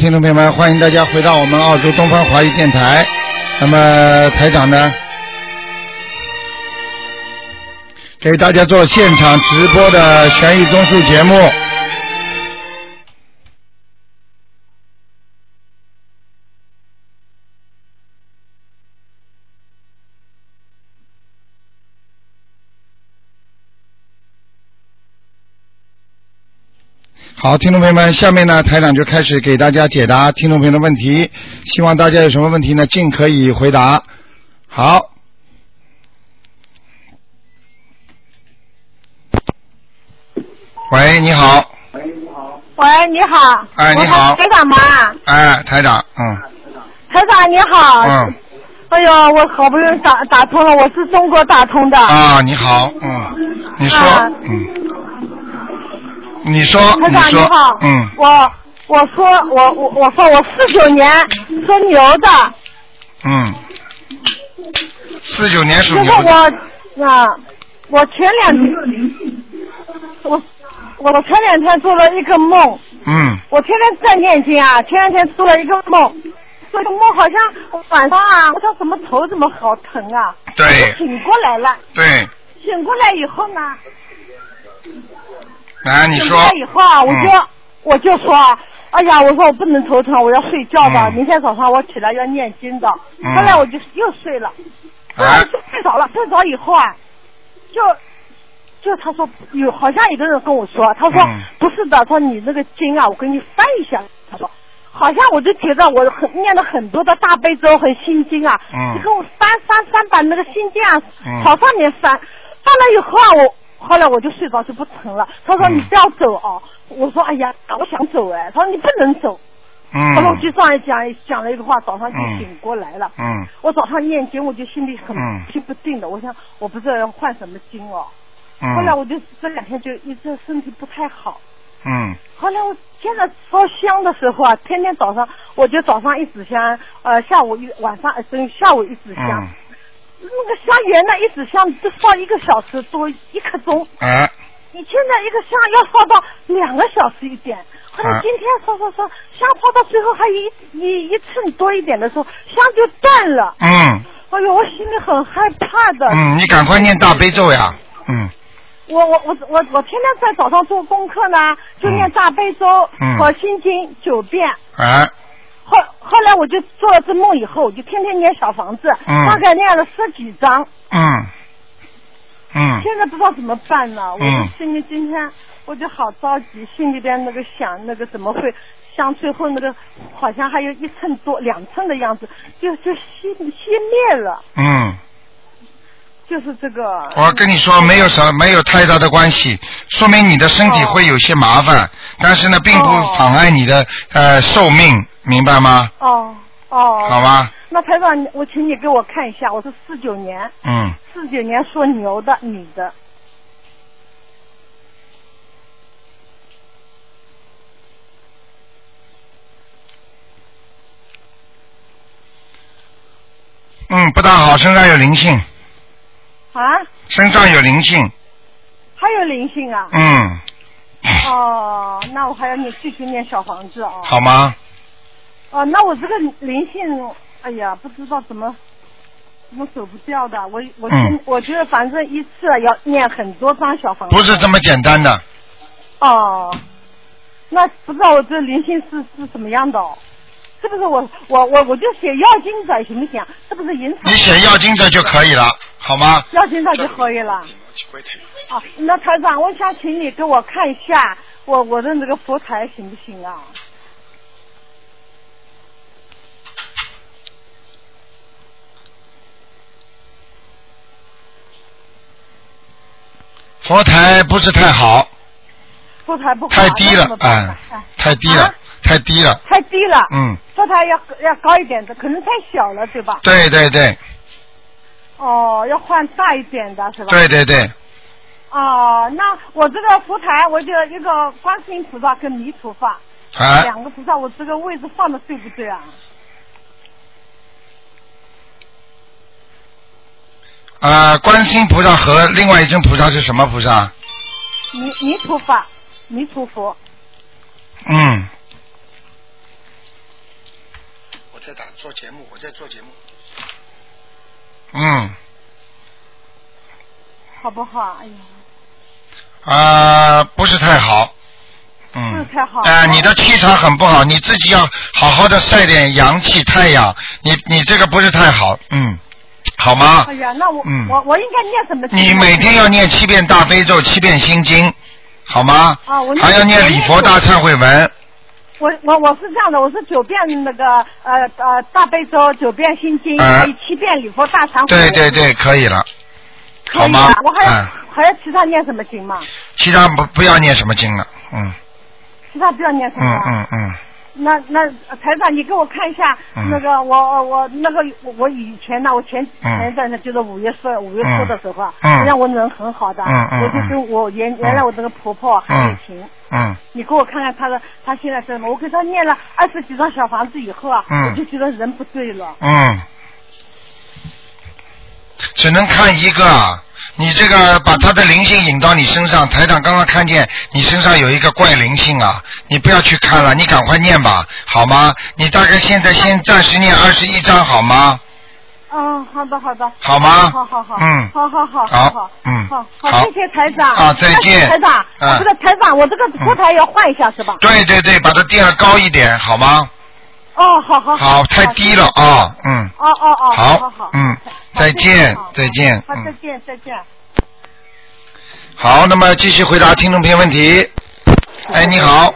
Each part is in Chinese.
听众朋友们，欢迎大家回到我们澳洲东方华语电台。那么台长呢，给大家做现场直播的悬疑综述节目。好，听众朋友们，下面呢，台长就开始给大家解答听众朋友的问题，希望大家有什么问题呢，尽可以回答。好，喂，你好，喂，你好。喂你好哎，你好台长吗？哎，台长，嗯台长你好。嗯，哎呦，我好不容易打打通了，我是中国打通的。啊，你好，嗯，你说啊，嗯，你说，台长你好。，嗯，我我说我我我说我四九年属牛的，嗯，四九年属就是牛的，我啊，我前两我我前两天做了一个梦，嗯。我天天在念经啊，前两天做了一个梦，这个梦好像晚上啊，我说怎么头怎么好疼啊？对。我醒过来了，对，醒过来以后呢，来，你说醒过来，以后啊，我就、嗯我就说，哎呀，我说我不能头疼，我要睡觉的，嗯。明天早上我起来要念经的。嗯。后来我就又睡了，后来哎我就睡着了，睡着以后啊，就。就他说有好像有个人跟我说，他说、嗯。不是的，他说你那个经啊，我给你翻一下。他说好像我就觉得我很念了很多的大悲咒和心经啊，嗯。你给我翻翻翻把那个心经啊嗯。朝上面翻，翻了以后啊，我后来我就睡着就不疼了。他说嗯你不要走哦，我说哎呀，我想走哎，他说你不能走。后来我嗯就这样讲讲了一个话，早上就嗯醒过来了。嗯我早上念经，我就心里很嗯心不定的，我想我不知道要换什么经哦。后来嗯我就这两天就一直身体不太好。嗯后来我现在烧香的时候啊，天天早上我就早上一支香，呃，下午一晚上呃，等于下午一支香。嗯，那个香烟呢，一纸香就烧一个小时多一刻钟。哎，你现在一个香要烧到两个小时一点，后来啊。今天烧烧烧，香烧到最后还一一一寸多一点的时候，香就断了。嗯。哎呦，我心里很害怕的。嗯，你赶快念大悲咒呀，嗯。我我我我我天天在早上做功课呢，就念大悲咒嗯。和心经九遍。哎，后后来我就做了这梦以后，我就天天念小房子，嗯。大概念了十几张。嗯。嗯。现在不知道怎么办呢，我嗯就心里今天我就好着急，心里边那个想那个怎么会像最后那个好像还有一寸多两寸的样子，就就熄熄灭了，嗯，就是这个。我跟你说，没有什没有太大的关系，说明你的身体会有些麻烦，但是呢，并不哦妨碍你的呃寿命，明白吗？哦哦。好吧。那台长，我请你给我看一下，我是四九年，嗯，四九年属牛的女的，嗯，不大好，身上有灵性，啊，身上有灵性，还有灵性啊。嗯，哦，那我还要你继续念小房子哦。好吗？哦，那我这个灵性，哎呀，不知道怎么怎么走不掉的。我我、嗯我觉得反正一次要念很多张小房子。不是这么简单的，哦，那不知道我这灵性是是什么样的哦？是不是我我我我就写要经者行不行？是不是银场？你写要经者就可以了，好吗？要经者就可以了。啊，那台长，我想请你给我看一下我我的那个佛台行不行啊？佛台不是太好，佛台不好，太低了那怎么，办哎呢哎，太低了啊，太低了，太低了。嗯，佛台要要高一点的，可能太小了，对吧？对对对哦，要换大一点的是吧？。对对对，哦，那我这个佛台，我就一个观世音菩萨跟弥陀佛，啊，两个菩萨，我这个位置放的对不对啊？啊，观世音菩萨和另外一尊菩萨是什么菩萨？弥弥陀佛，弥陀佛。嗯，在打做节目，我在做节目。嗯，好不好？哎呀，啊、不是太好。嗯。不是太好啊、你的气场很不好，你自己要好好的晒点阳气、太阳。你你这个不是太好，嗯，好吗哎？呀，那我、嗯我我应该念什么？你每天要念七遍大悲咒、七遍心经，好吗？啊我念还要念礼佛大忏悔文。我我我是这样的，我是九遍那个呃呃大悲咒，九遍心经，啊还有七遍礼佛大忏悔。对对对，可以了。可以好吗我还要、嗯还要其他念什么经吗？其他不不要念什么经了，嗯其他不要念什么？嗯嗯嗯，那那呃台长，你给我看一下、嗯。那个我我那个我我以前呢，我前嗯。前一段呢就是五月份五月初的时候啊，嗯。实际上我人很好的，我就跟我原原来我这个婆婆还有情。嗯。你给我看看她的，她现在是什么？我给她念了二十几张小房子以后啊，嗯。我就觉得人不对了。嗯，只能看一个。你这个把他的灵性引到你身上，台长刚刚看见你身上有一个怪灵性啊，你不要去看了，你赶快念吧，好吗？你大概现在先暂时念二十一章好吗？嗯，好的好的。好吗好好好。嗯好好好好好。嗯好好好，谢谢台长。啊再见哎台长，嗯这个台长，我这个佛台要换一下是吧？对对对，把它垫了高一点，好吗？哦，好好好，太低了啊，嗯。哦哦哦，好好好，嗯好再见再见好，嗯再见再见。好，那么继续回答听众朋友问题。哎，你好，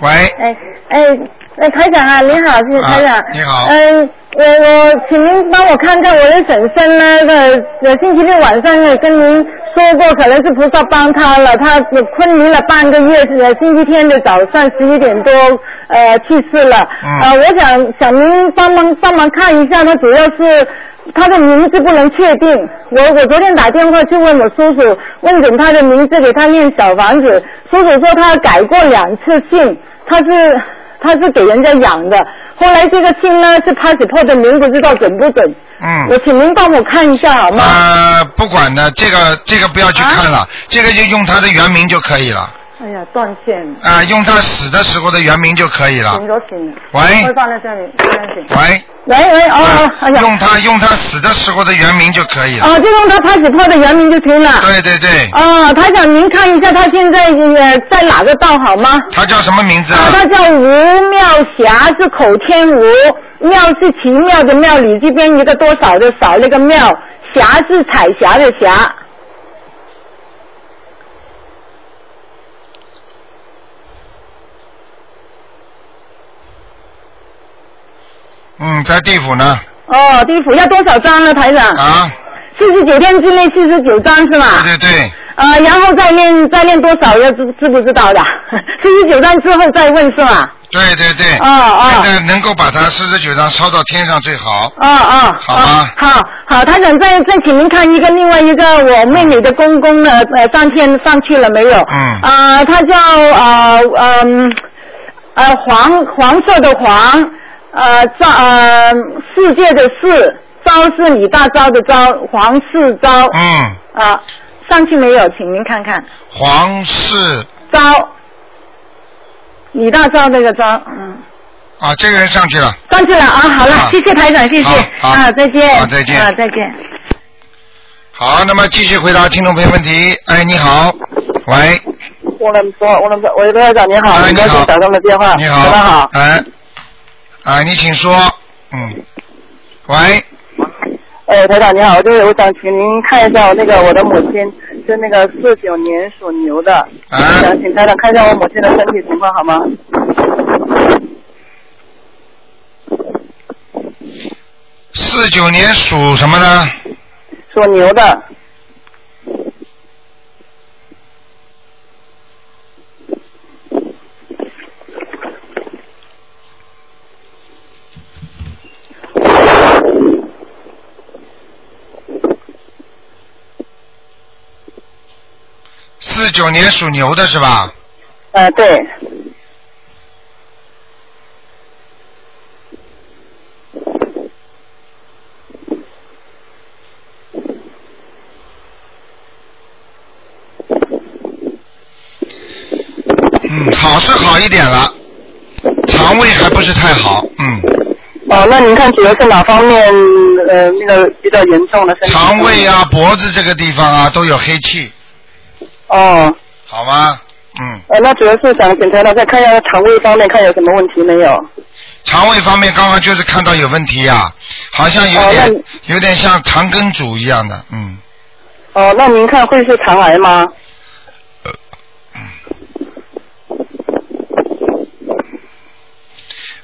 喂，哎哎，那台长啊，你好，是台长。啊你好嗯，我我请您帮我看看我的婶婶呢，呃，呃星期六晚上也跟您说过，可能是菩萨帮他了，她昏迷了半个月，呃，星期天的早上十一点多呃去世了。嗯呃，我想想您帮忙帮忙看一下，他主要是。她的名字不能确定，我我昨天打电话去问我叔叔，问准他的名字给他念小房子，叔叔说他改过两次姓，他是他是给人家养的，后来这个姓呢是 passport 的名，不知道准不准？嗯。我，请您帮我看一下好吗？呃，不管的，这个这个不要去看了，这个就用他的原名就可以了，哎呀，断线了，啊、用他死的时候的原名就可以了。喂会放在这里。喂，喂喂哦哦，哎呀，用他用他死的时候的原名就可以了。哦，就用他 passport 的原名就行了。对对对，哦，台长，您看一下他现在呃在哪个道好吗？他叫什么名字啊，啊？他叫吴妙霞，是口天吴，妙是奇妙的妙，里这边一个多少的少那个妙，霞是彩霞的霞。嗯，在地府呢。哦，地府要多少张呢，台长？啊，四十九天之内四十九张是吗？对对对，呃，然后再练再练多少要知知不知道的？四十九张之后再问是吗？对对对。哦哦现在能够把它四十九张烧到天上最好。哦哦，好吗哦好好，台长再再请您看一个另外一个我妹妹的公公呢，呃，上天上去了没有？嗯啊、他叫呃嗯呃黄黄色的黄，呃赵呃世界的世，招是李大钊的招，黄世昭。嗯，啊、上去没有？请您看看。黄世招，李大钊那个招，嗯。啊，这个人上去了。上去了啊，好了，好谢谢台长，谢谢。啊，再见，好再见。啊，再见。好，那么继续回答听众朋友问题。哎，你好，喂，我能说，我能说，喂，罗台长你好，哎你好。很高兴打通了电话，你好，台长好，哎，啊，你请说，嗯，喂，哎，台长你好，就是我想请您看一下我那个我的母亲是那个四九年属牛的，啊。想请台长看一下我母亲的身体情况好吗？四九年属什么呢？属牛的，四九年属牛的是吧？呃，对，嗯，好是好一点了，肠胃还不是太好，嗯，哦哦，那您看主要是哪方面呃那个比较严重的？肠胃啊、脖子这个地方啊都有黑气，哦，好吗？嗯，呃，那主要是想检查了，再看一下肠胃方面看有什么问题没有？肠胃方面刚刚就是看到有问题呀、好像有哦点、那有点像肠梗阻一样的，嗯，哦，那您看会是肠癌吗？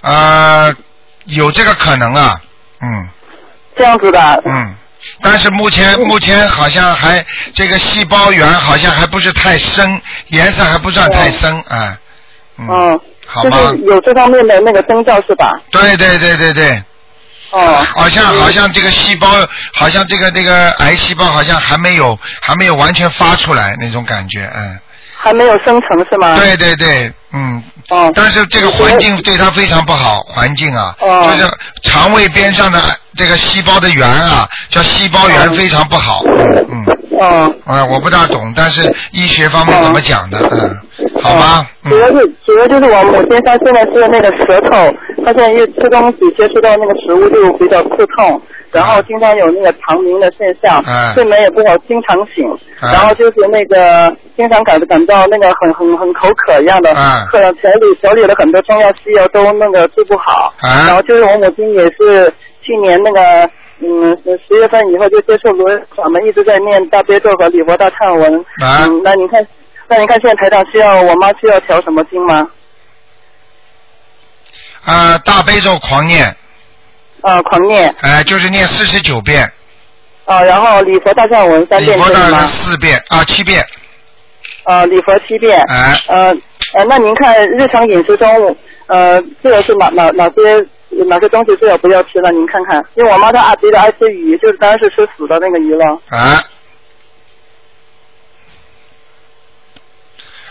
呃，有这个可能啊，嗯这样子的，嗯，但是目前目前好像还这个细胞源好像还不是太深，颜色还不算太深啊，嗯，好吗是？有这方面的那个征兆是吧？对对对对对，哦，好像好像这个细胞，好像这个这个癌细胞好像还没有还没有完全发出来那种感觉，嗯，还没有生成是吗？。对对对，嗯，哦，但是这个环境对它非常不好，环境啊，哦。就是肠胃边上的这个细胞的源啊，叫细胞源非常不好，嗯。嗯，哦，啊，我不大懂，但是医学方面怎么讲的，嗯，好吗，嗯，主要是主要就是我母亲她现在是那个舌头，她现在一吃东西接触到那个食物就比较刺痛，然后经常有那个肠鸣的现象，嗯睡眠也不好，经常醒，嗯然后就是那个经常感感到那个很很很口渴一样的，嗯喝了调理调理了很多中药西药都那个治不好，嗯然后就是我母亲也是去年那个。嗯，十月份以后就接触罗法门，一直在念大悲咒和礼佛大忏文。啊嗯，那你看，那你看现在台长需要我妈需要调什么经吗？啊，大悲咒狂念，啊，狂念哎，就是念四十九遍，啊，然后礼佛大忏文三礼佛大遍可以吗？四遍啊，七遍，啊，礼佛七遍。哎，呃呃，那您看日常饮食中，呃，这个是哪哪哪些哪些东西最好不要吃了？您看看，因为我妈她啊比较爱吃鱼，就是当然是吃死的那个鱼了。啊，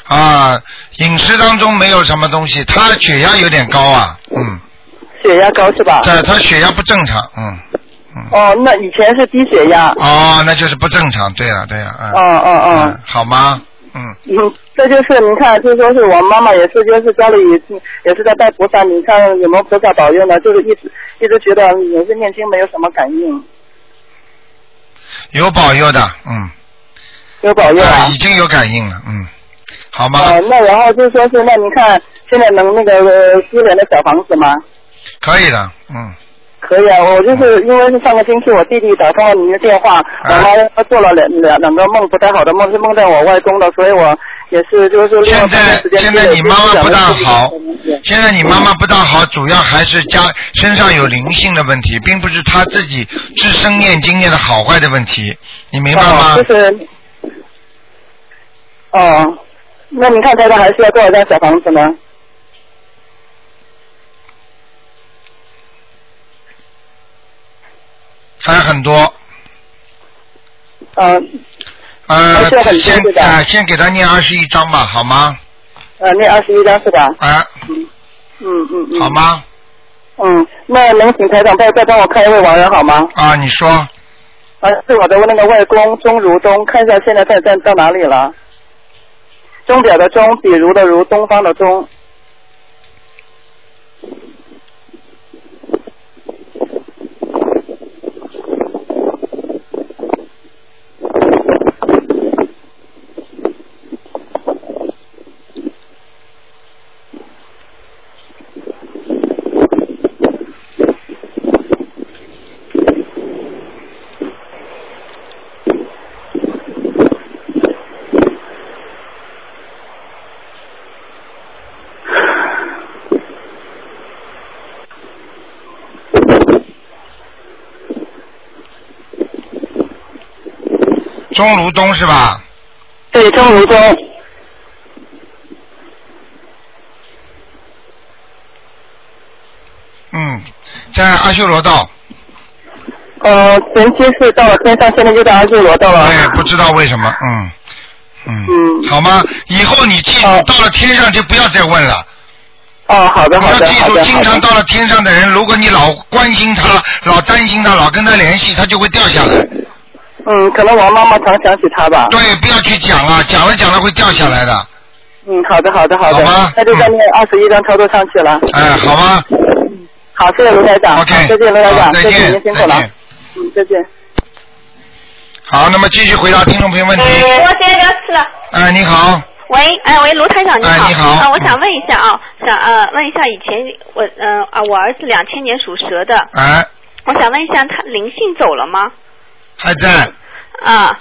啊，饮食当中没有什么东西，他血压有点高啊，嗯，血压高是吧？对，他血压不正常，嗯，嗯，哦，那以前是低血压。哦，那就是不正常，对了对了，嗯，哦哦哦嗯，。好吗？嗯，嗯，这就是你看，就说是我妈妈也是，就是家里也是在拜菩萨，你看有没有菩萨保佑呢？就是一直一直觉得也是念经没有什么感应，有保佑的，嗯，有保佑啊。已经有感应了，嗯，好吗？哦，那然后就说是，那你看现在能那个呃私人的小房子吗？可以的，嗯，可以啊，我就是因为是上个星期我弟弟打通了您的电话，然后他做了两两两个梦不太好的梦，是梦在我外公的，所以我也是就是说现在现在你妈妈不大好现在你妈妈不大好，主要还是家身上有灵性的问题，并不是她自己自身念经念的好坏的问题，你明白吗？哦，就是，哦，那你看台长还需要多少张小房子呢？还很多，嗯呃先先给他念二十一章吧，好吗？呃，念二十一张是吧？啊，嗯嗯嗯。好？吗？嗯，那能请台长再再帮我看一位亡人好吗？啊，你说啊，是我的那个外公钟如东，看一下现在在在到哪里了？钟表的钟，比如的如，东方的东。钟如东是吧？对，钟如东。嗯，在阿修罗道，呃，前期是到了天上，现在就到阿修罗道了。对，不知道为什么，嗯嗯，嗯好吗？以后你记住，哦到了天上就不要再问了。哦，好的，你好的，要记住。经常到了天上的人，如果你老关心他、老担心他、老跟他联系，他就会掉下来。嗯，可能我妈妈常想起他吧。对，不要去讲了，讲了讲了会掉下来的。嗯，好的，好的，好的。好吗那就再念二十一张操作上去了。哎，好吧，好，谢谢卢台长。OK，再见，卢台长，再见您辛苦了再见。嗯，再见。好，那么继续回答听众朋友问题。我现在要吃了。哎，你好，喂，哎喂，卢台长你好。哎你好啊，我想问一下啊，想呃问一下以前我嗯啊我儿子两千年属蛇的，哎，我想问一下他灵性走了吗？还在，啊，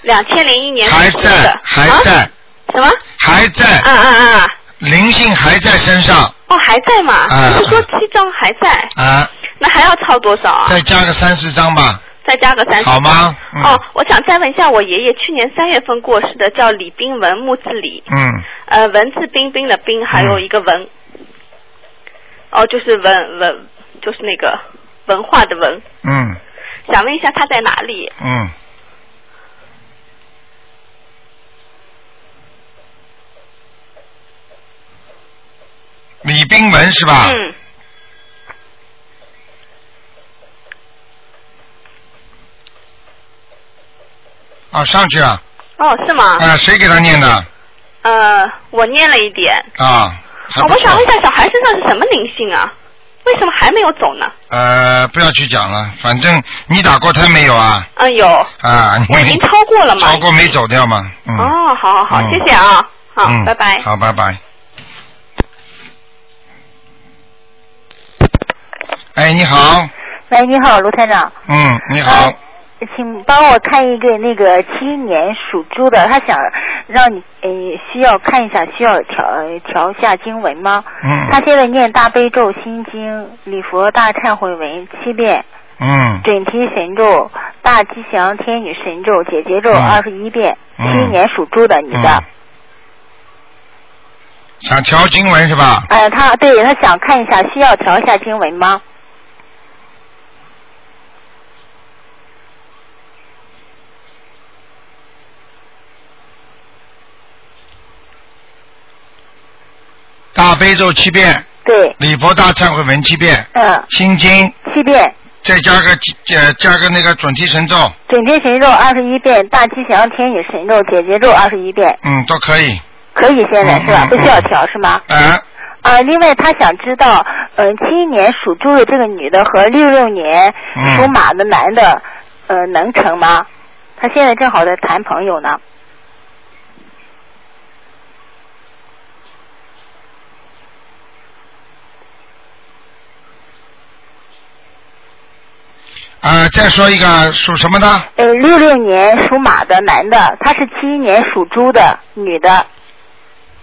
两千零一年属还在，还在，啊、什么？还在，啊啊啊！灵性还在身上，哦，还在嘛？啊不是说七张还在，啊，那还要抄多少啊？再加个三四张吧，再加个三十。好吗？嗯哦，我想再问一下，我爷爷去年三月份过世的，叫李冰文，木字李，嗯，呃，文字彬彬的彬，还有一个文。哦，就是文文，就是那个文化的文。嗯想问一下他在哪里？嗯。李冰文是吧？嗯，啊，上去了。哦，是吗？啊，谁给他念的？呃，我念了一点。啊，我想问一下，小孩身上是什么灵性啊？为什么还没有走呢？呃，不要去讲了，反正你打过胎没有啊？嗯，有，啊，你我已经超过了嘛。超过没走掉嘛？嗯。哦，好好好，嗯谢谢啊，好，嗯，拜拜。好，拜拜。哎，你好，喂，你好，卢台长。嗯，你好呃，请帮我看一个那个七一年属猪的，他想让你呃需要看一下，需要调呃调下经文吗？嗯他现在念大悲咒、心经、礼佛大忏悔文七遍，嗯准提神咒、大吉祥天女神咒、解结咒嗯二十一遍。嗯七一年属猪的你的嗯，，想调经文是吧？呃，他对他想看一下，需要调一下经文吗？大悲咒七遍，对，礼佛大忏悔文七遍，嗯，心经七遍。再加个呃加个那个准提神咒，准提神咒二十一遍，大吉祥天女神咒、解结咒二十一遍，嗯，都可以。可以现在是吧？嗯嗯不需要调是吗？哎，啊，另外他想知道，嗯、七一年属猪的这个女的和六六年嗯属马的男的，呃，能成吗？他现在正好在谈朋友呢。啊，再说一个属什么的？呃，六六年属马的男的，他是七一年属猪的女的，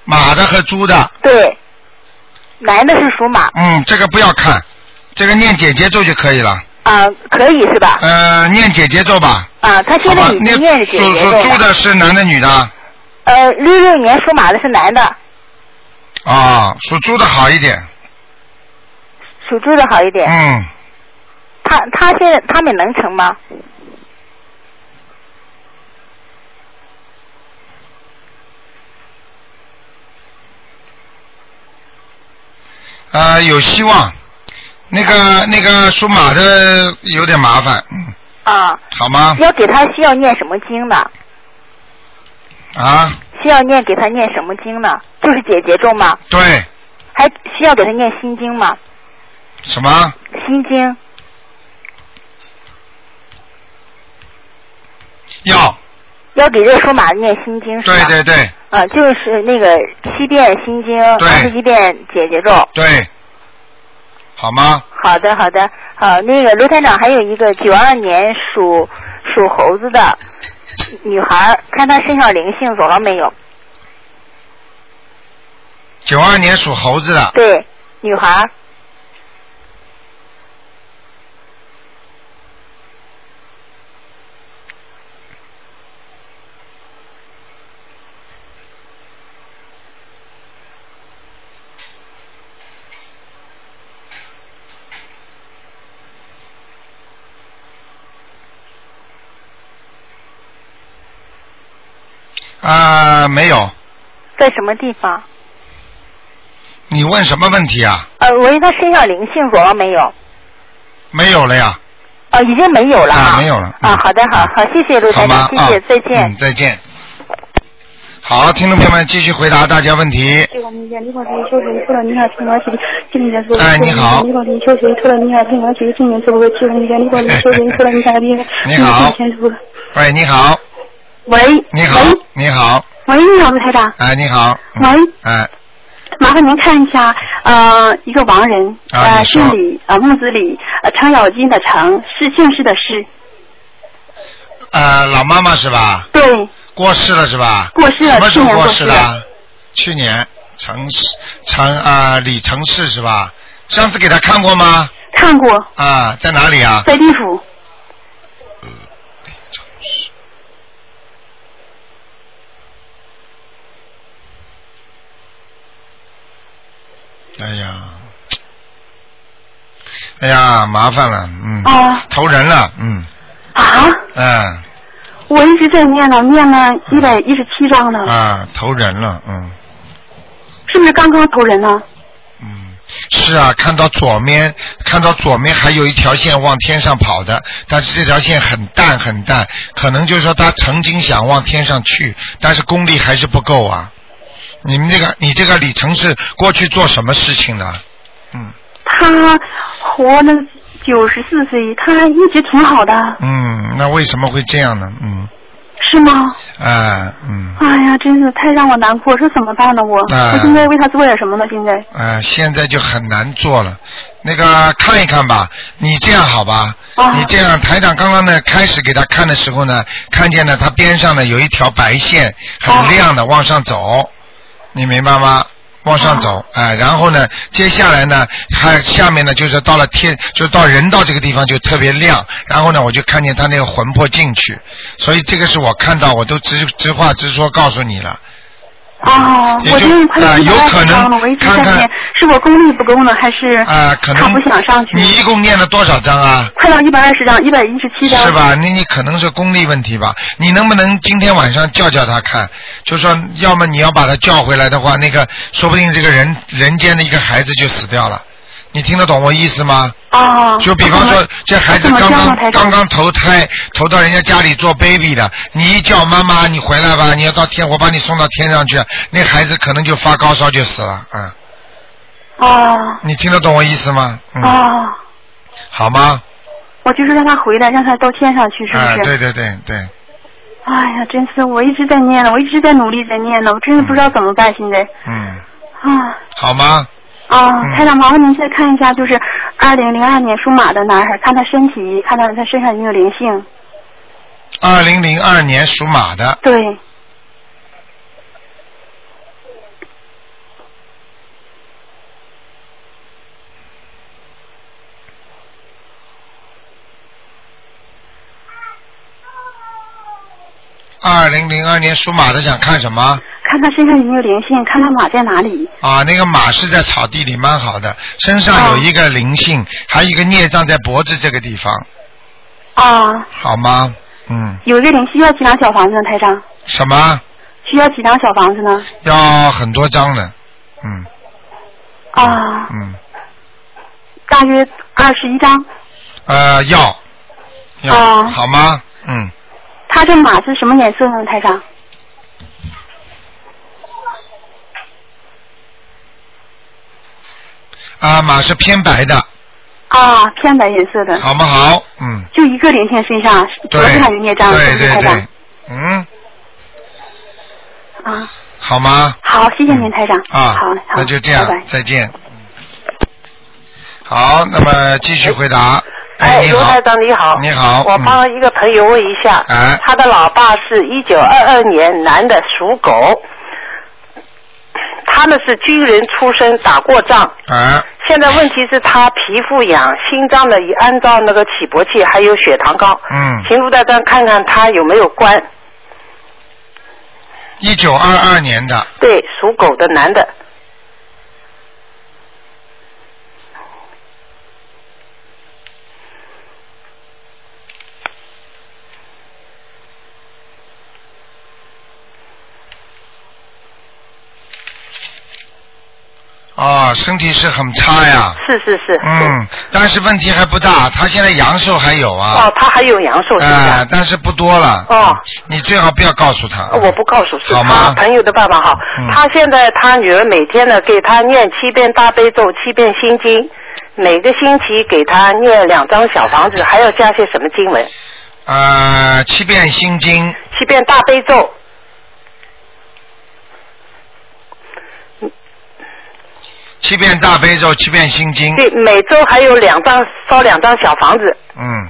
马的和猪的。对，男的是属马嗯，这个不要看，这个念姐姐咒就可以了。啊、可以是吧？呃，念姐姐咒吧。啊，他现在好吧已经念是解属结咒了。属猪的是男的女的？呃，六六年属马的是男的，啊，属猪的好一点。属猪的好一点。嗯，他他现在他们能成吗？呃，有希望。那个那个属马的有点麻烦，嗯，啊，好吗？要给他需要念什么经呢？啊，需要念给他念什么经呢？就是解结咒吗？对，还需要给他念心经吗？什么？心经要，要给这个属马的念心经是吧？对对对啊，就是那个七遍心经，对二十一遍解结咒。对，好吗？好的，好的，好，那个卢台长还有一个九二年属属猴子的女孩，看她身上灵性走了没有？九二年属猴子的，对，女孩儿。啊、没有。在什么地方？你问什么问题啊？呃，我问她身上灵性走了没有？没有了呀。哦，已经没有了啊没有了嗯啊，好的，好好，谢谢卢台长，谢谢，啊再见。嗯，再见。好，听众朋友们，继续回答大家问题。这个民间你好，这个秋水除了你还听我去，今年是哎你好你好，这个秋水除了你还听我去，今年是不是秋水民间你好，这个秋水除了你好你好，喂，你好喂，你好，喂，你好，卢台长，哎，你好，嗯喂，哎，麻烦您看一下，呃，一个亡人，呃，啊你说姓李，呃，木子李，呃，程咬金的程，是姓氏的氏，呃，老妈妈是吧？对，过世了是吧？过世了什么时候过世的？去年，城市城啊，李程氏是吧？上次给他看过吗？看过，啊，在哪里啊？在地府，哎呀，哎呀，麻烦了，嗯，啊。投人了，嗯，啊，嗯，我一直在念呢，念了一百一十七章呢，啊，投人了，嗯。是不是刚刚投人呢？嗯，是啊，看到左面，看到左面还有一条线往天上跑的，但是这条线很淡很淡，可能就是说他曾经想往天上去，但是功力还是不够啊。你们这个，你这个李成是过去做什么事情的？嗯他活了九十四岁，他一直挺好的，嗯，那为什么会这样呢？嗯，是吗？啊嗯。哎呀，真是太让我难过，这怎么办呢？我、哎我应该为他做点什么呢？现在呃，现在就很难做了。那个看一看吧，你这样好吧？啊你这样，台长刚刚呢开始给他看的时候呢，看见呢他边上呢有一条白线，很亮的往上走，你明白吗？往上走，哎、然后呢，接下来呢，它下面呢，就是到了天，就到人到这个地方就特别亮，然后呢，我就看见他那个魂魄进去，所以这个是我看到，我都直直话直说告诉你了。啊，我就是快到一百二有可能我一直在念，是我功力不够呢，还是啊，可能他不想上去？你一共念了多少章啊？快到一百二十章，一百一十七章。是吧？那你可能是功力问题吧？你能不能今天晚上叫叫他看？就说要么你要把他叫回来的话，那个说不定这个人人间的一个孩子就死掉了。你听得懂我意思吗？啊。就比方说，这孩子刚刚刚刚投胎，投到人家家里做 baby 的，你一叫妈妈，你回来吧，你要到天，我把你送到天上去，那孩子可能就发高烧就死了，嗯，哦你听得懂我意思吗？嗯，啊！好吗？我就是让他回来，让他到天上去，是不哎、是？对对对对，哎呀，真是我一直在念呢，我一直在努力在念呢，我真的不知道怎么办现在。嗯，啊好吗？啊嗯，台长，麻烦您再看一下，就是二零零二年属马的男孩，看他身体，看他他身上有没有灵性。二零零二年属马的，对，二零零二年属马的想看什么？看他身上有没有灵性，看他马在哪里。啊，那个马是在草地里，蛮好的，身上有一个灵性，还有一个孽障在脖子这个地方，啊，好吗？嗯，有一个灵需要几张小房子呢，台长？什么？需要几张小房子呢？要很多张呢，嗯啊，嗯，大约二十一张。呃，要要、啊好吗？嗯，他这马是什么颜色呢，台长？啊，马是偏白的，啊，偏白颜色的。好不好？嗯，就一个灵性身上，脖对子上有孽障，是对对嗯，啊，好吗？好，谢谢您，台长。啊，好，好，那就这样拜拜，。再见。好，那么继续回答。哎，卢台，长你好。你好嗯我帮一个朋友问一下，嗯他的老爸是一九二二年男的，属狗。他们是军人出身，打过仗。嗯，现在问题是他皮肤痒，心脏呢也按照那个起搏器，还有血糖高。嗯，请卢台长看看他有没有关。一九二二年的，对，属狗的男的。哦，身体是很差呀。是是是。嗯，但是问题还不大，他现在阳寿还有啊。哦，他还有阳寿是哎、吧？但是不多了。哦。你最好不要告诉他。哦我不告诉，是好吗他朋友的爸爸哈。嗯他现在他女儿每天呢给他念七遍大悲咒，七遍心经，每个星期给他念两张小房子，还要加些什么经文？呃，七遍心经，七遍大悲咒，七遍大悲咒，七遍心经。对，每周还有两张烧两张小房子。嗯。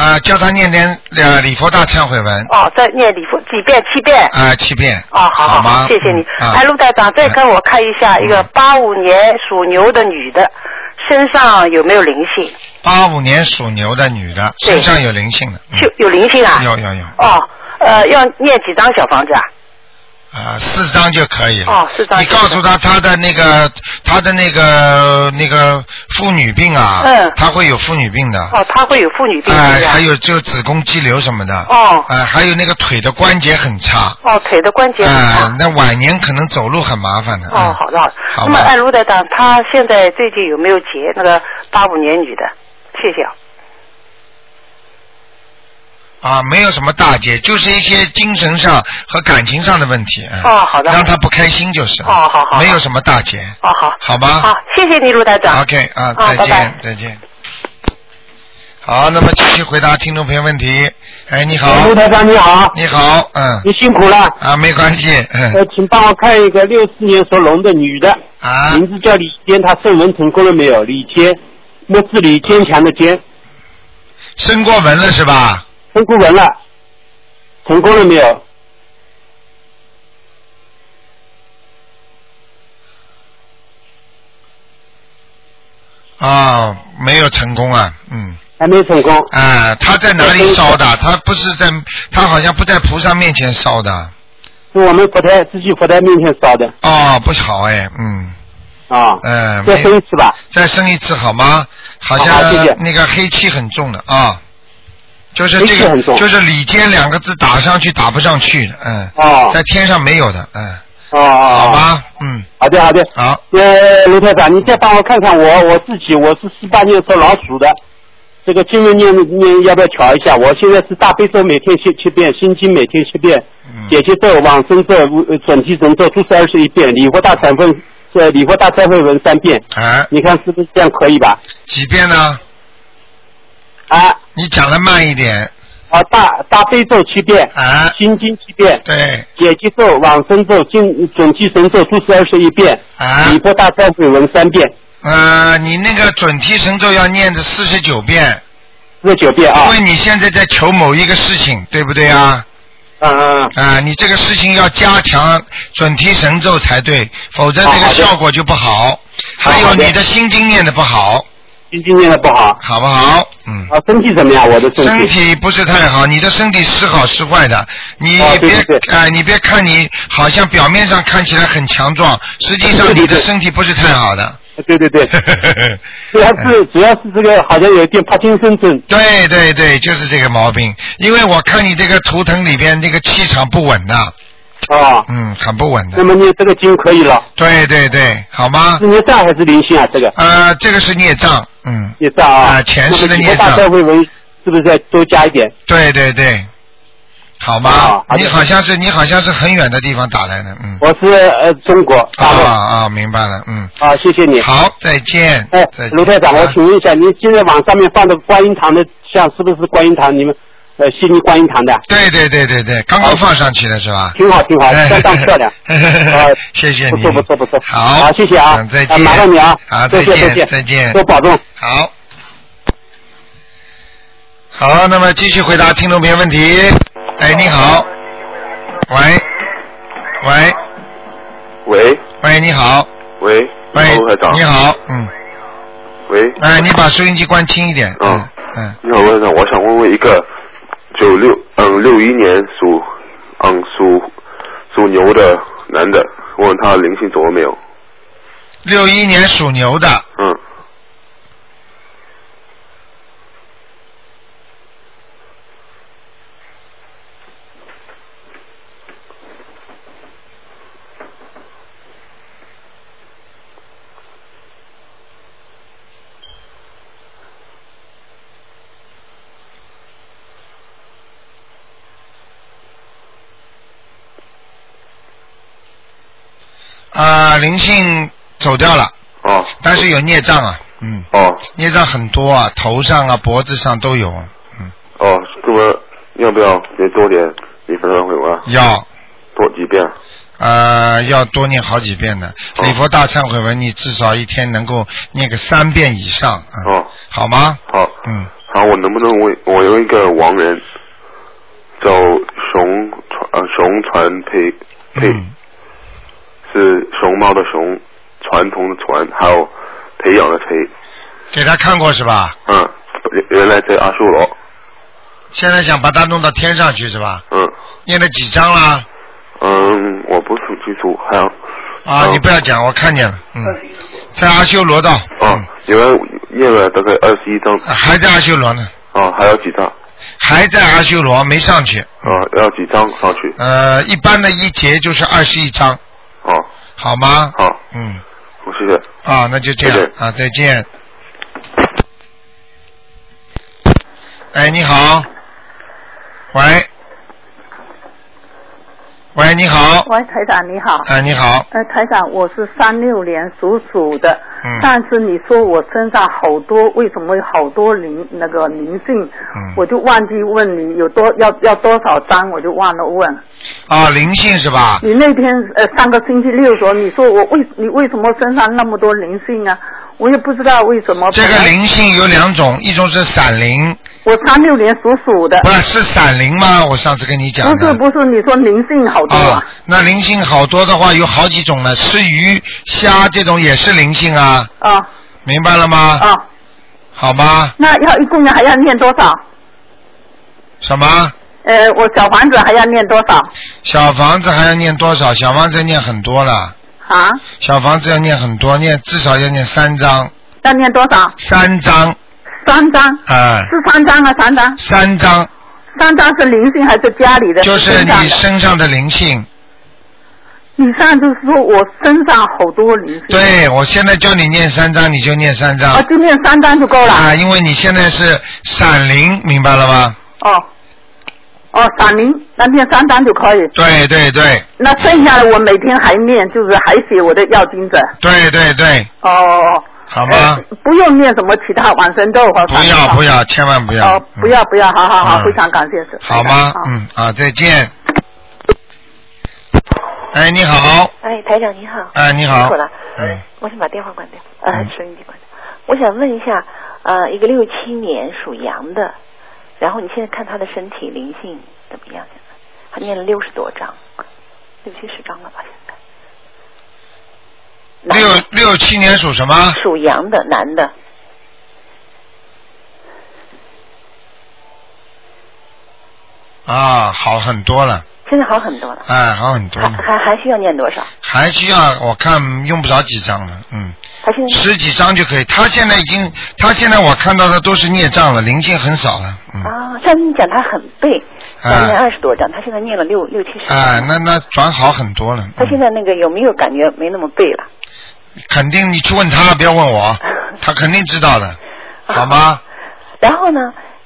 啊、叫他念点呃礼佛大忏悔文哦，再念礼佛几遍？七遍。啊、七遍。哦，好好吗？谢谢你。嗯哎，陆台长，再跟我看一下一个八五年属牛的女的身上有没有灵性？八五年属牛的女的，身上有灵性的。有有灵性啊？有有有。哦，呃，要念几张小房子啊？啊，四张就可以了。哦四张你告诉他他的那个他的那个那个妇女病啊，嗯他会有妇女病的。哦，他会有妇女病哎、还有就子宫肌瘤什么的。哦哎、还有那个腿的关节很差。哦，腿的关节哎、很差。那晚年可能走路很麻烦的。哦，好的好的。好那么，按，卢台长，他现在最近有没有结那个八五年女的？谢谢啊。啊，没有什么大劫，就是一些精神上和感情上的问题。哎哦好的让他不开心就是。哦好好没有什么大劫。哦，好。好吧。好，谢谢你，卢台长。OK 啊，好再见，拜拜再见。好，那么继续回答听众朋友问题。哎，你好。卢台长你好。你好，嗯。你辛苦了。啊，没关系，嗯。呃，请帮我看一个六四年属龙的女的，啊，名字叫李坚，她升文成功了没有？李坚，木字李，坚强的坚，升过文了是吧？升过文了，成功了没有？啊，没有成功啊，嗯。还没成功。啊，他在哪里烧的？他不是在，他好像不在菩萨面前烧的。是我们佛台自己佛台面前烧的。哦，不好哎，嗯。啊。嗯。再生一次吧。再生一次好吗？好好像那个黑气很重的啊，就是这个就是里间两个字打上去打不上去的，嗯，哦在天上没有的，嗯，哦哦。好吧，嗯，好的好的。好。呃，卢台长，你再帮我看看我我自己，我是四八年属老鼠的，这个经文念念要不要调一下？我现在是大悲咒每天七七遍，心经每天七遍，解结咒、往生咒、呃准提神咒都是二十一遍，礼佛大忏悔呃礼佛大忏悔文三遍。哎，你看是不是这样可以吧？几遍呢？啊。你讲的慢一点。啊，大大悲咒七遍，啊，心经七遍，对，解结咒、往生咒、经准提神咒都是二十一遍，啊，礼佛大忏悔文三遍，呃，你那个准提神咒要念的四十九遍，四十九遍啊。因为你现在在求某一个事情，对不对啊？嗯嗯。啊，你这个事情要加强准提神咒才对，否则这个效果就不好。还有你的心经念的不好，心经念的不好，好不好？嗯。啊，身体怎么样？我的身体。身体不是太好，你的身体时好时坏的。你别对对哎、你别看你好像表面上看起来很强壮，实际上你的身体不是太好的。对对对，主要是主要是这个好像有一点帕金森症。对对对，就是这个毛病。因为我看你这个图腾里边那个气场不稳的，啊，嗯，很不稳的那。么你这个经可以了。对对对，好吗是？孽障还是灵性啊？这个呃，这个是孽障，嗯，孽障啊。啊前世的孽障大忏悔文是不是再多加一点？对对对，好吗？啊你好像是你好像是很远的地方打来的，嗯。我是呃中国大啊陆。啊，明白了，嗯。啊，谢谢你。好，再见。哎卢台长，我啊请问一下，您现在网上面放的观音堂的像是不是观音堂？你们呃悉尼观音堂的？对对对对对，刚刚放上去的是吧？挺好挺好，相当漂亮。啊，谢谢你。不错不错不错。好，好，谢谢啊嗯，再啊见。麻烦你啊。好，再再见，再见再见。多保重。好。好，那么继续回答听众朋友问题。哎，你好。喂。喂喂喂，你好。喂，喂你好，嗯。喂，哎，你把收音机关轻一点。嗯嗯。你好，我想问问一个九六嗯六一年属嗯属属牛的男的，问问他灵性走了没有？六一年属牛的，嗯，啊，灵性走掉了。哦。但是有孽障啊，嗯。哦。孽障很多啊，头上啊、脖子上都有。嗯哦，这个要不要再多点礼佛忏悔文？要多几遍？呃，要多念好几遍的。礼佛大忏悔文，你至少一天能够念个三遍以上。啊哦。好吗？好。嗯。好，我能不能问？我有一个亡人叫熊传呃熊传培培，是熊猫的熊，传统的传，还有培养的培。给他看过是吧？嗯，原原来在阿修罗。现在想把它弄到天上去是吧？嗯。念了几张啦？嗯，我不是很清楚，还有啊，你不要讲，我看见了，嗯，在阿修罗道，啊，有人念了大概二十一张。还在阿修罗呢。啊，还有几张？还在阿修罗，没上去。啊，要几张上去？呃，一般的一节就是二十一张。哦。好吗？好。嗯。好，谢谢。啊，那就这样啊，再见。哎，你好。喂。喂，你好。喂，台长你好。哎，你好。呃，台长，我是三六年属鼠的。嗯。上次你说我身上好多，为什么有好多灵那个灵性？嗯。我就忘记问你有多要要多少张，我就忘了问。啊，灵性是吧？你那天呃上个星期六时候，你说我为你为什么身上那么多灵性啊？我也不知道为什么。这个灵性有两种，一种是闪灵。我三六年属鼠的。不是是闪灵吗？我上次跟你讲。不是不是，你说灵性好多啊？那灵性好多的话，有好几种呢。吃鱼、虾这种也是灵性啊。啊。明白了吗？啊。好吗？那要一共还要念多少？什么？呃，我小房子还要念多少？小房子还要念多少？小房子念很多了。啊？小房子要念很多，念至少要念三张。要念多少？三张。三张。哎。是三张啊，三张。三张。三张是灵性还是家里的？就是你身上的灵性。你上次说我身上好多灵性。对，我现在叫你念三张，你就念三张。啊，就念三张就够了。啊，因为你现在是闪灵，明白了吗？哦。哦，闪灵，那念三张就可以。对对对。那剩下的我每天还念，就是还写我的药经者。对对对。哦哦哦。好吗？呃不用念什么其他往生咒和不要不要，千万不要。哦，不要不要，好好好，嗯非常感谢。好吗？嗯啊，再见。哎，你好。哎，台长你好。哎你好辛苦了。嗯。我先把电话关掉，呃，收音机关掉。我想问一下，呃，一个六七年属羊的，然后你现在看他的身体灵性怎么样？现在他念了六十多章，六七十章了吧？现在。六六七年属什么？属羊的男的，啊，好很多了，现在好很多了。哎，好很多还了，还还需要念多少？还需要我看用不着几张了，嗯，他现在十几张就可以。他现在已经，他现在我看到的都是孽障了，灵性很少了，嗯，啊，上次你讲他很背，念二十多张，他现在念了六六七十章。哎，那那转好很多了，他现在那个有没有感觉没那么背了？肯定你去问他了，不要问我，他肯定知道的，好吗？然后呢，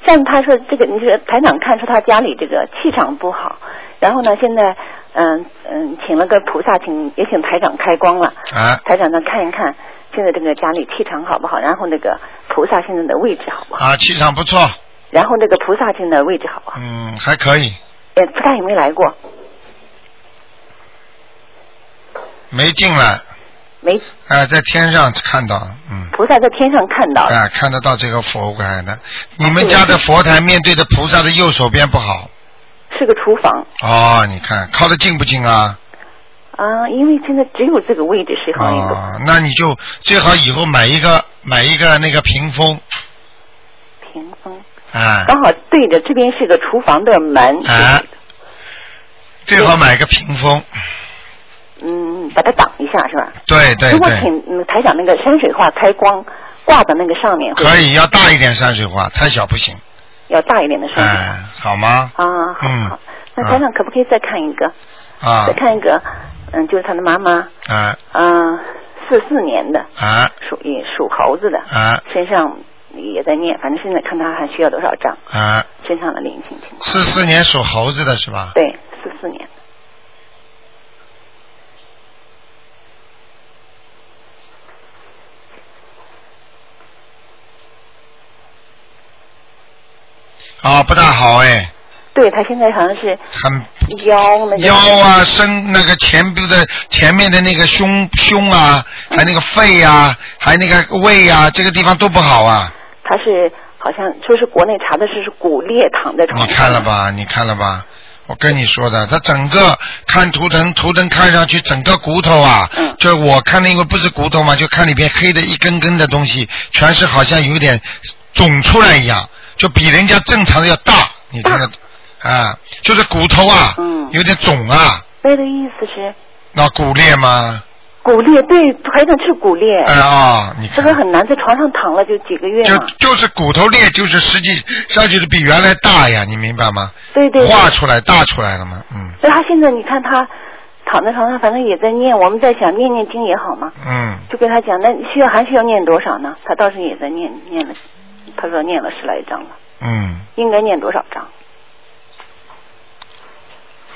像他说这个，你说台长看出他家里这个气场不好，然后呢，现在嗯嗯，请了个菩萨，请也请台长开光了，啊，台长呢看一看现在这个家里气场好不好，然后那个菩萨现在的位置好不好，啊，气场不错，然后那个菩萨现在位置好不好？嗯，还可以，呃，菩萨有没有来过？没进来，没，哎，在天上看到了，嗯。菩萨在天上看到了，啊，看得到这个佛台的。你们家的佛台面对着菩萨的右手边不好是个厨房。哦，你看靠得近不近啊？啊，因为现在只有这个位置适合那个？哦，那你就最好以后买一个买一个那个屏风，屏风，啊。刚好对着这边是个厨房的门，啊，最好买个屏风，嗯，把它挡一下是吧？对对对，如果请嗯台长那个山水画开光挂在那个上面，可以要大一点山水画，太小不行，要大一点的身体哎，好吗？啊，好嗯好。那家长可不可以再看一个？啊再看一个，嗯，就是他的妈妈，啊嗯，四四年的，啊属于属猴子的，啊身上也在念，反正现在看他还需要多少张，啊！身上的灵性情况。四四年属猴子的是吧？对，四四年。啊，不大好哎，对他现在好像是很腰那个腰啊，身那个前部的前面的那个胸胸啊，还那个肺啊，还那个胃啊，这个地方都不好啊。他是好像说是国内查的是是骨裂，躺在床上你。看了吧？你看了吧？我跟你说的，他整个看图腾，图腾看上去整个骨头啊，嗯就我看那个不是骨头嘛，就看里边黑的一根根的东西，全是好像有点肿出来一样，就比人家正常的要大，你听得啊？就是骨头啊，嗯有点肿啊，那的意思是那骨裂吗？骨裂，对，台长是骨裂。哎啊，你这个很难，在床上躺了就几个月就嘛。就是骨头裂，就是实际上就是比原来大呀，你明白吗？对对对画出来大出来了嘛，嗯所以他现在你看他躺在床上，反正也在念，我们在想念念经也好嘛，嗯。就跟他讲，那需要还需要念多少呢？他倒是也在念念了，他说念了十来章了，嗯，应该念多少章？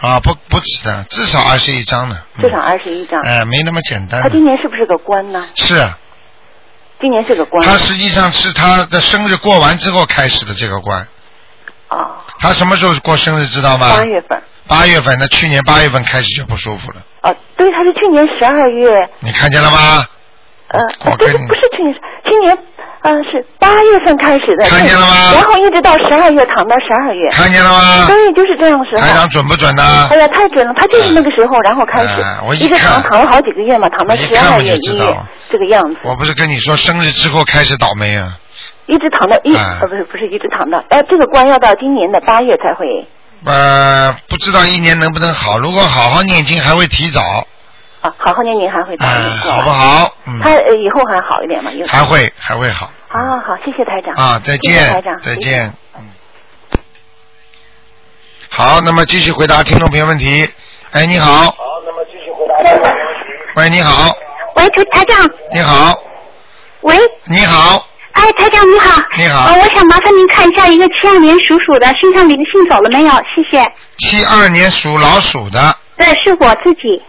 啊，不不止的，至少二十一张呢。至少二十一章。哎，没那么简单他。今年是不是个官呢？是啊，今年是个官。他实际上是他的生日过完之后开始的这个官。啊。他什么时候过生日知道吗？八月份。八月份，那去年八月份开始就不舒服了，哦，对，他是去年十二月，你看见了吗？呃，呃不是不是去年，去年呃是八月份开始的。看见了吗然后一直到十二月，躺到十二月。看见了吗对，就是这样时候。台长准不准呢？哎呀，太准了！他就是那个时候，然后开始，一直躺躺了好几个月嘛，躺到十二看我就月一月这个样子，我不是跟你说生日之后开始倒霉啊？一直躺到一不是不是一直躺到，哎这个关要到今年的八月才会呃，不知道一年能不能好。如果好好念经，还会提早，啊好好年您还会到哎，一过好不好？嗯，他以后还好一点嘛？还会还会好。啊好，谢谢台长啊，再谢谢台长，再见。嗯。好，那么继续回答听众朋友问题。哎，你好。好，那么继续回答听众问题。喂，你好，喂，台台长，你好，喂，你好，哎，台长你好，你好呃，我想麻烦您看一下一个七二年属鼠的身上灵性走了没有？谢谢。七二年属老鼠的，对，是我自己。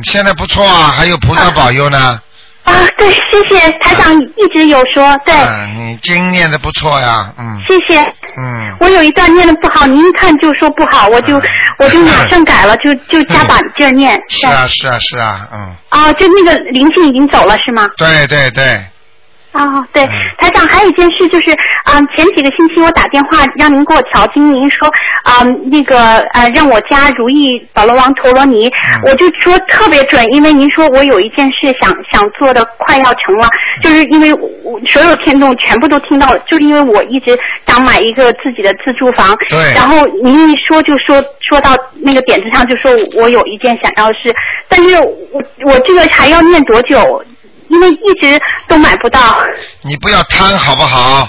嗯，现在不错啊，还有菩萨保佑呢。啊，对，谢谢台长一直有说，对，嗯，你经念的不错呀，嗯。谢谢。嗯，我有一段念的不好，您一看就说不好，我就我就 马上改了，就就加把劲儿念。是啊是啊是啊，嗯，啊，就那个灵性已经走了是吗？对对对，啊，对，台长，还有一件事就是，啊、前几个星期我打电话让您给我调经，您说，啊、那个呃，让我加如意宝罗王陀罗尼，我就说特别准，因为您说我有一件事想想做的快要成了，就是因为我所有听众全部都听到了，就是因为我一直想买一个自己的自住房，对。然后您一说就说说到那个点子上，就说我有一件想要的事，但是我我这个还要念多久？因为一直都买不到。你不要贪好不好？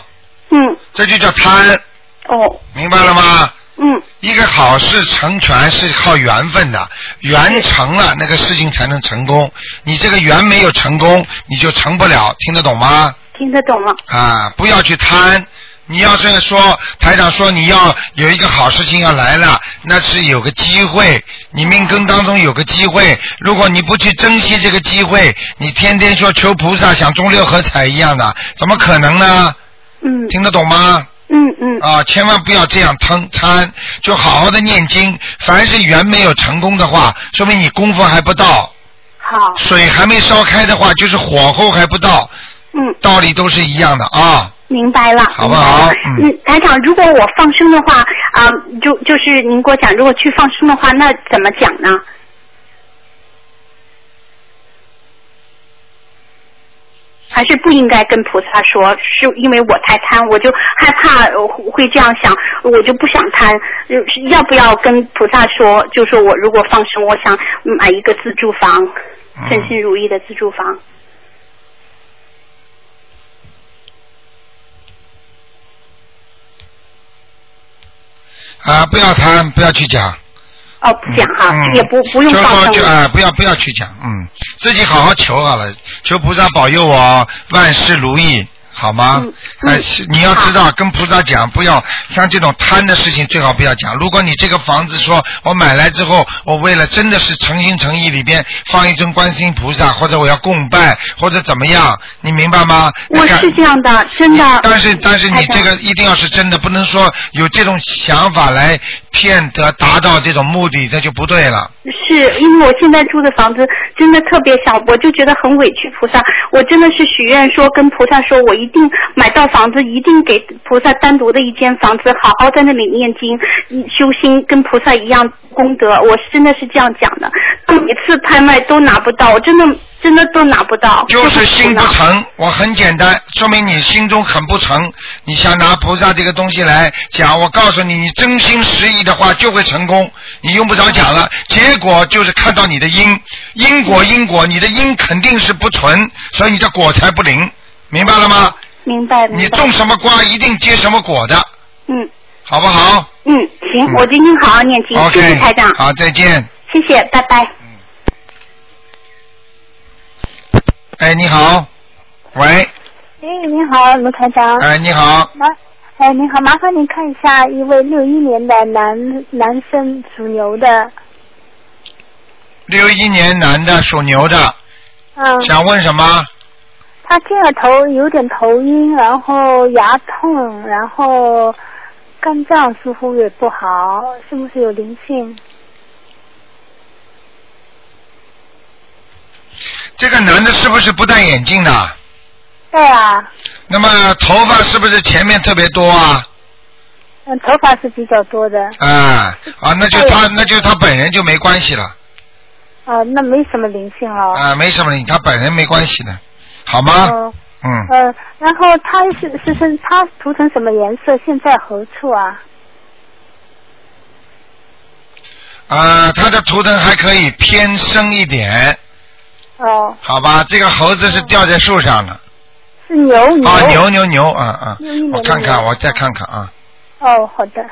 嗯。这就叫贪。哦。明白了吗？嗯。一个好事成全是靠缘分的，缘成了那个事情才能成功。你这个缘没有成功，你就成不了，听得懂吗？听得懂了。啊，不要去贪。你要是说台长说你要有一个好事情要来了，那是有个机会，你命根当中有个机会。如果你不去珍惜这个机会，你天天说求菩萨想中六合彩一样的，怎么可能呢？嗯。听得懂吗？嗯嗯。啊，千万不要这样贪贪，就好好的念经。凡是缘没有成功的话，说明你功夫还不到。好。水还没烧开的话，就是火候还不到。嗯。道理都是一样的啊。明白了，好不好嗯，台长，如果我放生的话，啊、就就是您给我讲，如果去放生的话，那怎么讲呢？还是不应该跟菩萨说，是因为我太贪，我就害怕呃会这样想，我就不想贪。要不要跟菩萨说？就说我如果放生，我想买一个自住房，称心如意的自住房。啊，不要谈，不要去讲。哦，不讲哈，嗯也不不用就放生说就啊，不要不要去讲，嗯，自己好好求好了，求菩萨保佑我万事如意，好吗？呃，是你要知道，跟菩萨讲，不要像这种贪的事情，最好不要讲。如果你这个房子说我买来之后，我为了真的是诚心诚意，里边放一尊观世音菩萨，或者我要供拜，或者怎么样，你明白吗？我是这样的，真的。但是但是你这个一定要是真的，不能说有这种想法来骗得达到这种目的，那就不对了。是因为我现在住的房子真的特别小，我就觉得很委屈菩萨。我真的是许愿说跟菩萨说，我一定买到房子，一定给菩萨单独的一间房子，好好在那里念经、嗯修心，跟菩萨一样功德。我是真的是这样讲的。每次拍卖都拿不到，我真的真的都拿不到。就是心不诚，我很简单，说明你心中很不诚。你想拿菩萨这个东西来讲，我告诉你，你真心实意的话就会成功，你用不着讲了。结果就是看到你的因，因果因果，你的因肯定是不纯，所以你的果才不灵，明白了吗？明白明白。你种什么瓜，一定结什么果的，嗯好不好嗯，行，我今天好好念经，谢谢？OK，台长，好，再见。谢谢，拜拜。哎，你好，喂，哎，你好，卢台长。哎，你好，麻，哎，你好，麻烦您看一下一位六一年的男男生属牛的，六一年男的，属牛的，嗯，想问什么？他这个头有点头晕，然后牙痛，然后肝脏似乎也不好，是不是有灵性？这个男的是不是不戴眼镜的？对啊，那么头发是不是前面特别多啊？嗯，头发是比较多的，啊啊，那就他那就他本人就没关系了啊，那没什么灵性哦。啊，没什么灵，他本人没关系的，好吗？哦嗯，呃，然后他是是是他涂成什么颜色？现在何处啊？啊，他的图腾还可以偏深一点，哦，好吧？这个猴子是吊在树上的，是牛牛。啊，牛牛牛，啊啊我看看，我再看看啊，哦，好的。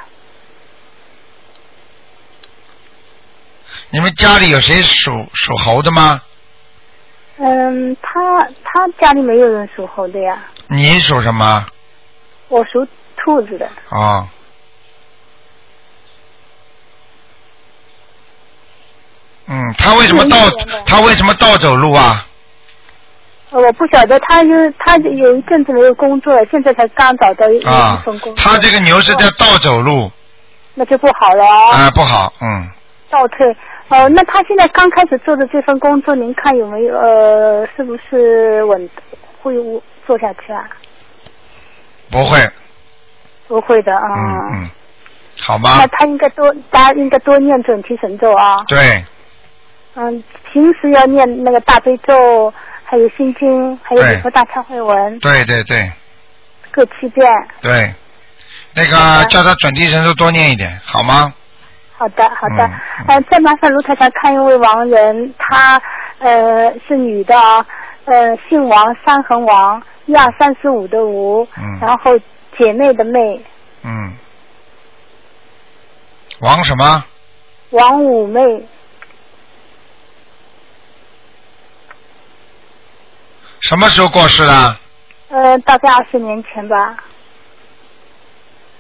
你们家里有谁属属猴的吗？嗯，他他家里没有人属猴的呀，你属什么？我属兔子的。哦。嗯，他为什么倒他为什么倒走路啊？呃我不晓得，他就他有一阵子没有工作了，现在才刚找到一份工作。他这个牛是在倒走路，那就不好了哦，啊，不好，嗯，倒退。哦、那他现在刚开始做的这份工作，您看有没有呃，是不是稳会做下去啊？不会，不会的啊。嗯嗯，好吗那？他应该多，大家应该多念准提神咒啊。对，嗯，平时要念那个大悲咒，还有心经，还有对礼佛大忏悔文，对对对各七遍。对，那个叫他准提神咒多念一点，好吗？好的，好的。嗯呃，再麻烦卢台长看一位亡人，她呃是女的啊，呃姓王，三横王，一二三四五的五，嗯然后姐妹的妹，嗯，王什么？王五妹，什么时候过世的？呃，大概二十年前吧，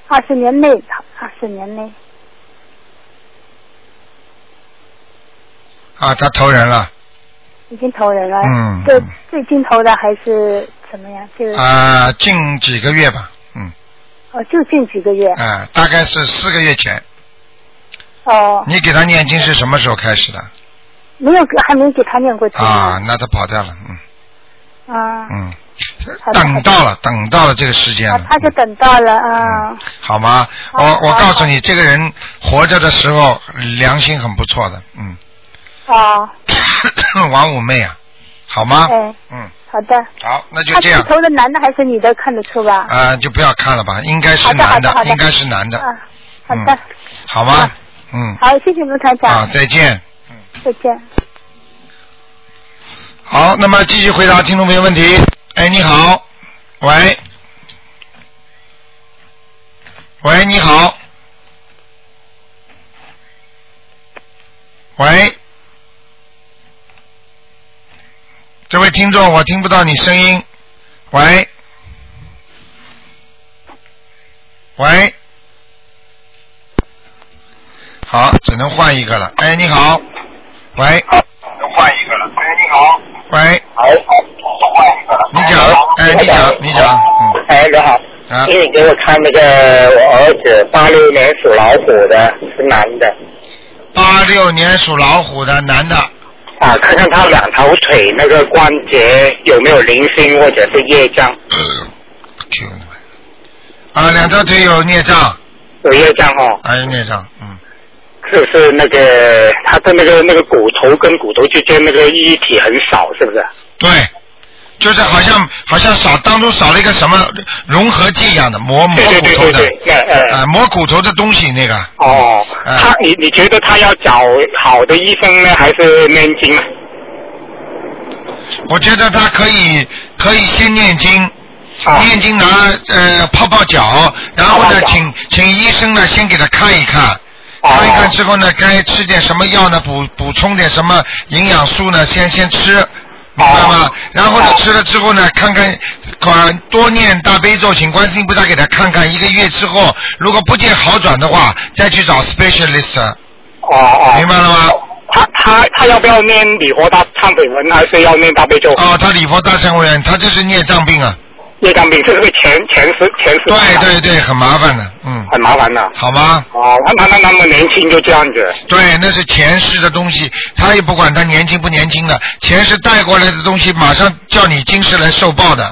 二十年内，二十年内。啊，他投人了，已经投人了，嗯就最近投的还是怎么样？就啊，近几个月吧，嗯，哦，就近几个月。啊，大概是四个月前。哦，你给他念经是什么时候开始的？没有给，还没给他念过经。啊，那他跑掉了，嗯啊。嗯，等到了，等到了这个时间他就等到了啊。好吗？我我告诉你，这个人活着的时候良心很不错的，嗯，哦，王五妹啊，好吗？哎，嗯，好的。好，那就这样是投的男的还是女的？看得出吧？啊，就不要看了吧，应该是男的应该是男的，啊，好的，好吗？嗯，好，谢谢卢台长。啊，再见。嗯再见。好，那么继续回答听众朋友问题。哎，你好，喂，喂，你好，喂，这位听众，我听不到你声音，喂，喂，好，只能换一个了。哎，你好，喂，能换一个了。哎，你好。喂，换一个了。你讲，哎，你讲，你讲，嗯，哎，你好。啊请你给我看那个我儿子八六年属老虎的，是男的。八六年属老虎的男的，啊，看看他两条腿那个关节有没有零星或者是业障。啊，两条腿有孽障，有孽障哦。还有孽障，嗯，是不是那个他的那个那个骨头跟骨头之间那个一体很少，是不是？对，就是好像好像少当中少了一个什么融合剂一样的磨磨骨头的。啊，磨骨头的东西那个，哦，他你你觉得他要找好的医生呢，还是念经呢？我觉得他可以可以先念经。啊念经拿呃泡泡脚，然后呢，请请医生呢先给他看一看，哦看一看之后呢，该吃点什么药呢？补补充点什么营养素呢？先先吃，明白吗？然后呢，吃了之后呢，看看管多念大悲咒，请观世音菩萨给他看看，一个月之后如果不见好转的话，再去找 specialist。哦哦。明白了吗？他他他要不要念礼佛大忏悔文，还是要念大悲咒？哦，他礼佛大忏悔文，他就是孽障病啊。业障病，这是个前前世前世。对对对，很麻烦的，嗯。很麻烦的。好吗？哦，他他那那么年轻就这样子。对，那是前世的东西，他也不管他年轻不年轻的，前世带过来的东西，马上叫你今世来受报的，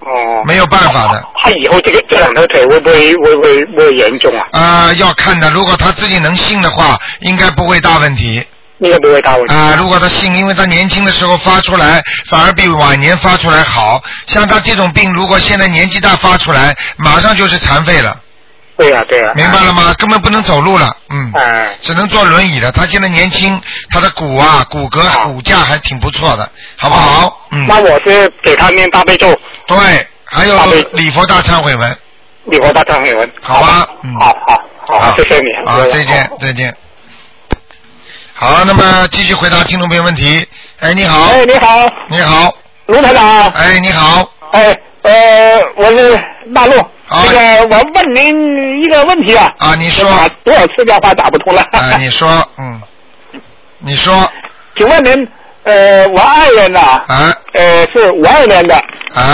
哦。没有办法的。他以后这个这两条腿会不会会不会会严重啊？啊、要看的，如果他自己能信的话，应该不会大问题。应该不会大问题。啊、如果他信，因为他年轻的时候发出来，反而比晚年发出来好。像他这种病，如果现在年纪大发出来，马上就是残废了。对呀、对呀、明白了吗？根本不能走路了，嗯，哎只能坐轮椅了。他现在年轻，他的骨啊、骨骼、骨架还挺不错的，好不好？嗯。那我是给他念大悲咒。对，还有礼佛大忏悔文。礼佛大忏悔文。好吧，嗯。好好好，谢谢你。好，再见，再见。好，那么继续回答听众朋友问题。哎，你好。哎，你好。你好。卢台长。哎，你好。哎，呃，我是大陆。这个，我问您一个问题啊。啊，你说。打多少次电话打不通了？啊，你说，嗯，你说。请问您，呃，我爱人呐，啊，呃，是五二年的，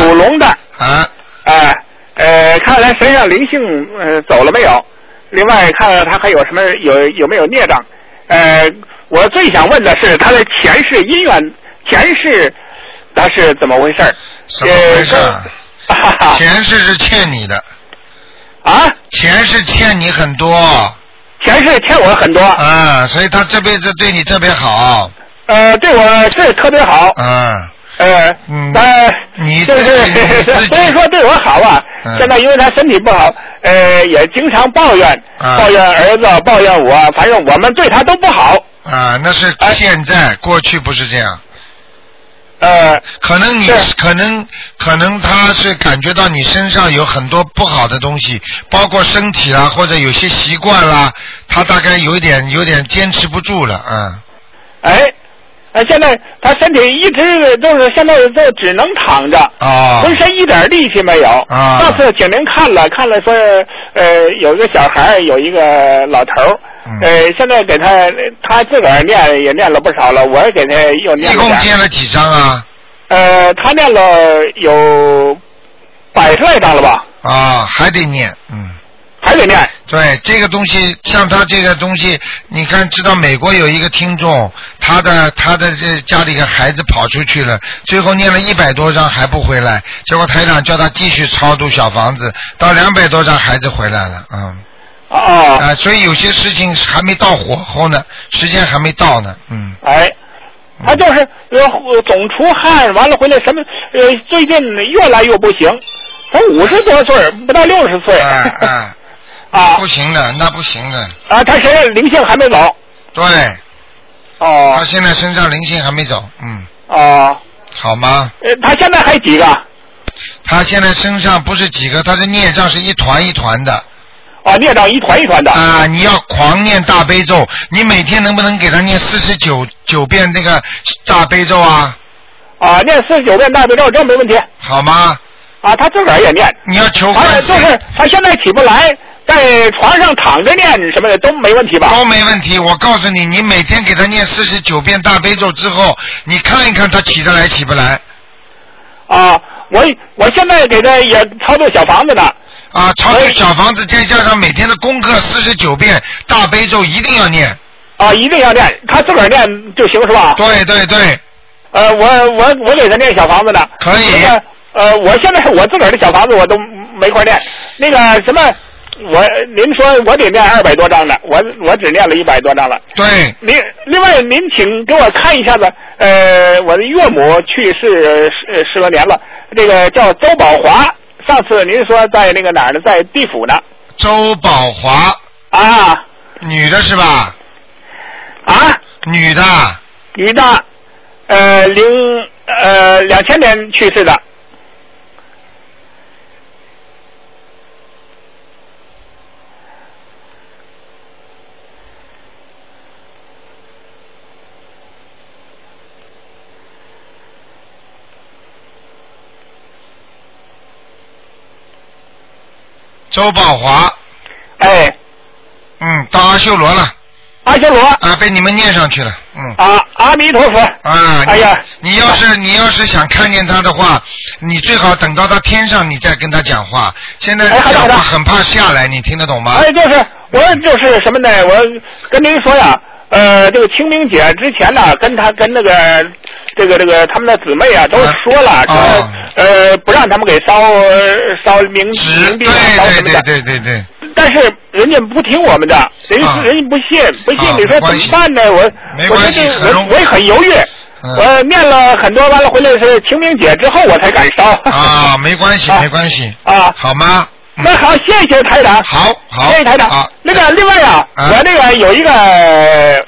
属龙的，啊，哎，呃，看来身上灵性呃走了没有？另外看看他还有什么有有没有孽障？呃，我最想问的是他的前世姻缘，前世他是怎么回事儿？怎么回事？呃 前世是欠你的。啊？前世欠你很多。前世欠我很多。啊，所以他这辈子对你特别好。呃，对我是特别好。嗯。呃，嗯，但你就是自己你自己 虽然说对我好啊，嗯现在因为他身体不好，呃，也经常抱怨，啊抱怨儿子，抱怨我，反正我们对他都不好。啊，那是现在，过去不是这样。呃，可能你可能可能他是感觉到你身上有很多不好的东西，包括身体啦，或者有些习惯啦，他大概有一点有点坚持不住了，啊。哎，呃，现在他身体一直都是现在都只能躺着，啊浑身一点力气没有。啊上次请您看了看了说，呃，有一个小孩，有一个老头儿。嗯呃，现在给他他自个儿念也念了不少了，我也给他又念一共了点儿念了几张啊？呃，他念了有百十来张了吧？啊，还得念，嗯。还得念。对这个东西，像他这个东西，你看，知道美国有一个听众，他的他的这家里的孩子跑出去了，最后念了一百多张还不回来，结果台长叫他继续超度小房子，到两百多张孩子回来了，嗯。哦。啊，所以有些事情还没到火候呢，时间还没到呢，嗯。哎，他就是呃总出汗，完了回来什么呃最近越来越不行，他五十多岁不到六十岁。哎哎。啊。不行的，那不行的。啊，他现在灵性还没走。对。哦。他现在身上灵性还没走，嗯。哦。好吗？呃，他现在还几个？他现在身上不是几个，他的孽障是一团一团的。啊，孽障一团一团的。啊，你要狂念大悲咒，你每天能不能给他念四十九九遍那个大悲咒啊？啊，念四十九遍大悲咒，这没问题。好吗？啊，他自个儿也念。你要求完了，就是他现在起不来，在床上躺着念什么的都没问题吧？都没问题。我告诉你，你每天给他念四十九遍大悲咒之后，你看一看他起得来起不来。啊，我我现在给他也操作小房子呢。啊，操作小房子，再加上每天的功课四十九遍大悲咒一定要念。啊，一定要念，他自个儿念就行是吧？对对对。呃，我我我给他念小房子呢。可以。那个呃，我现在我自个儿的小房子我都没法念。那个什么，我您说我得念二百多张的，我我只念了一百多张了。对。您另外您请给我看一下子，呃，我的岳母去世十十多年了，这个叫周宝华。上次您说在那个哪儿呢？在地府呢。周宝华。啊。女的是吧？啊。女的。女的，呃，零呃两千年去世的。周宝华。哎。嗯，到阿修罗了。阿修罗。啊，被你们念上去了，嗯。啊，阿弥陀佛。啊，哎呀，你要是你要是想看见他的话，你最好等到他天上，你再跟他讲话。现在讲话很怕下来，你听得懂吗？哎，就是我就是什么呢？我跟您说呀，呃，这个清明节之前呢，跟他跟那个这个这个他们的姊妹啊都说了，说呃不让他们给烧烧冥冥币啊，烧什么的。对对对对。但是人家不听我们的，人家人家不信，不信你说怎么办呢？我我我也很犹豫，我念了很多，完了回来是清明节之后我才敢烧。啊，没关系，没关系。啊，好吗？那好，谢谢台长。好，好，谢谢台长。好，那个另外啊，我那个有一个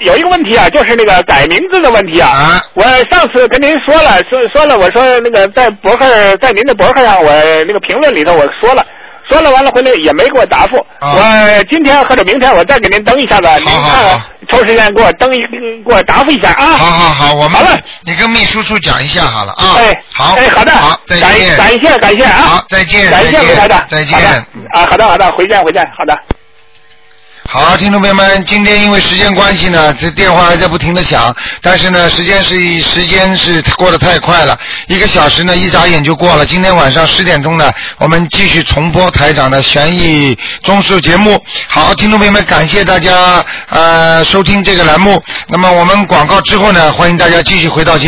有一个问题啊，就是那个改名字的问题啊。我上次跟您说了，说说了，我说那个在博客，在您的博客上，我那个评论里头我说了。说了完了回来也没给我答复，我今天或者明天我再给您登一下子，您看看抽时间给我登一给我答复一下啊。好好好，我们好了，你跟秘书处讲一下好了啊。哎，好，哎，好的，好，再见，感谢感谢啊。好，再见，感谢再见台长，再见。啊，好的好的，回见回见，好的。好，听众朋友们，今天因为时间关系呢，这电话还在不停的响，但是呢，时间是时间是过得太快了，一个小时呢一眨眼就过了。今天晚上十点钟呢，我们继续重播台长的悬疑综述节目。好，听众朋友们，感谢大家呃收听这个栏目。那么我们广告之后呢，欢迎大家继续回到节目。